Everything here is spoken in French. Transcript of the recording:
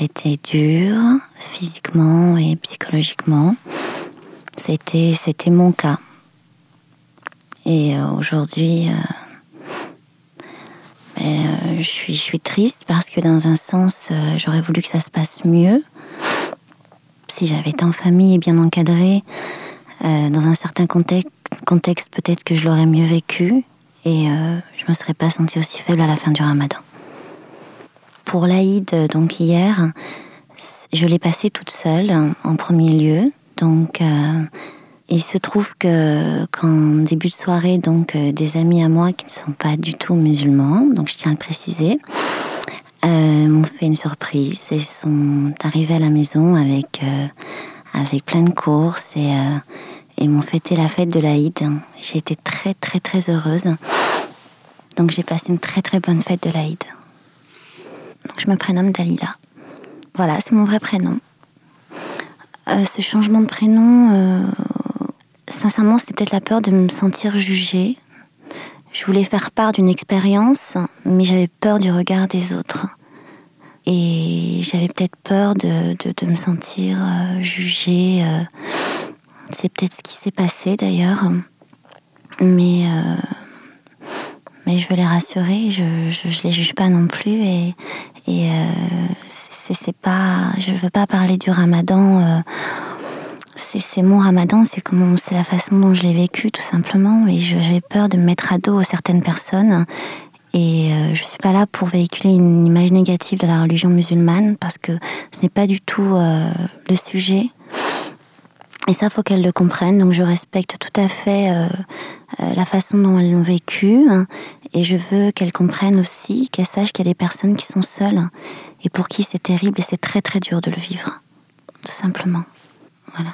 a été dur, physiquement et psychologiquement. C'était, c'était mon cas. Et euh, aujourd'hui, ben, je, suis, je suis triste parce que dans un sens, j'aurais voulu que ça se passe mieux. Si j'avais été en famille et bien encadrée, dans un certain contexte, contexte peut-être que je l'aurais mieux vécu et je me serais pas sentie aussi faible à la fin du ramadan. Pour l'Aïd, donc hier, je l'ai passé toute seule en premier lieu. Donc, euh, il se trouve que qu'en début de soirée, donc euh, des amis à moi qui ne sont pas du tout musulmans, donc je tiens à le préciser, euh, m'ont fait une surprise et sont arrivés à la maison avec avec plein de courses et et m'ont fêté la fête de l'Aïd. J'ai été très très très heureuse. Donc j'ai passé une très très bonne fête de l'Aïd. Je me prénomme Dalila. Voilà, c'est mon vrai prénom. Euh, ce changement de prénom, euh, sincèrement, c'était peut-être la peur de me sentir jugée. Je voulais faire part d'une expérience, mais j'avais peur du regard des autres. Et j'avais peut-être peur de, de, me sentir euh, jugée. c'est peut-être ce qui s'est passé d'ailleurs. Mais mais je veux les rassurer, je, je, les juge pas non plus et, et euh, c'est pas, je veux pas parler du Ramadan. Euh, c'est mon Ramadan, c'est comment, c'est la façon dont je l'ai vécu tout simplement et j'avais peur de me mettre à dos certaines personnes et euh, je suis pas là pour véhiculer une image négative de la religion musulmane parce que ce n'est pas du tout euh, le sujet. Et ça, faut qu'elles le comprennent. Donc, je respecte tout à fait euh, euh, la façon dont elles l'ont vécu. Hein. et je veux qu'elles comprennent aussi, qu'elles sachent qu'il y a des personnes qui sont seules et pour qui c'est terrible et c'est très très dur de le vivre. Tout simplement. Voilà.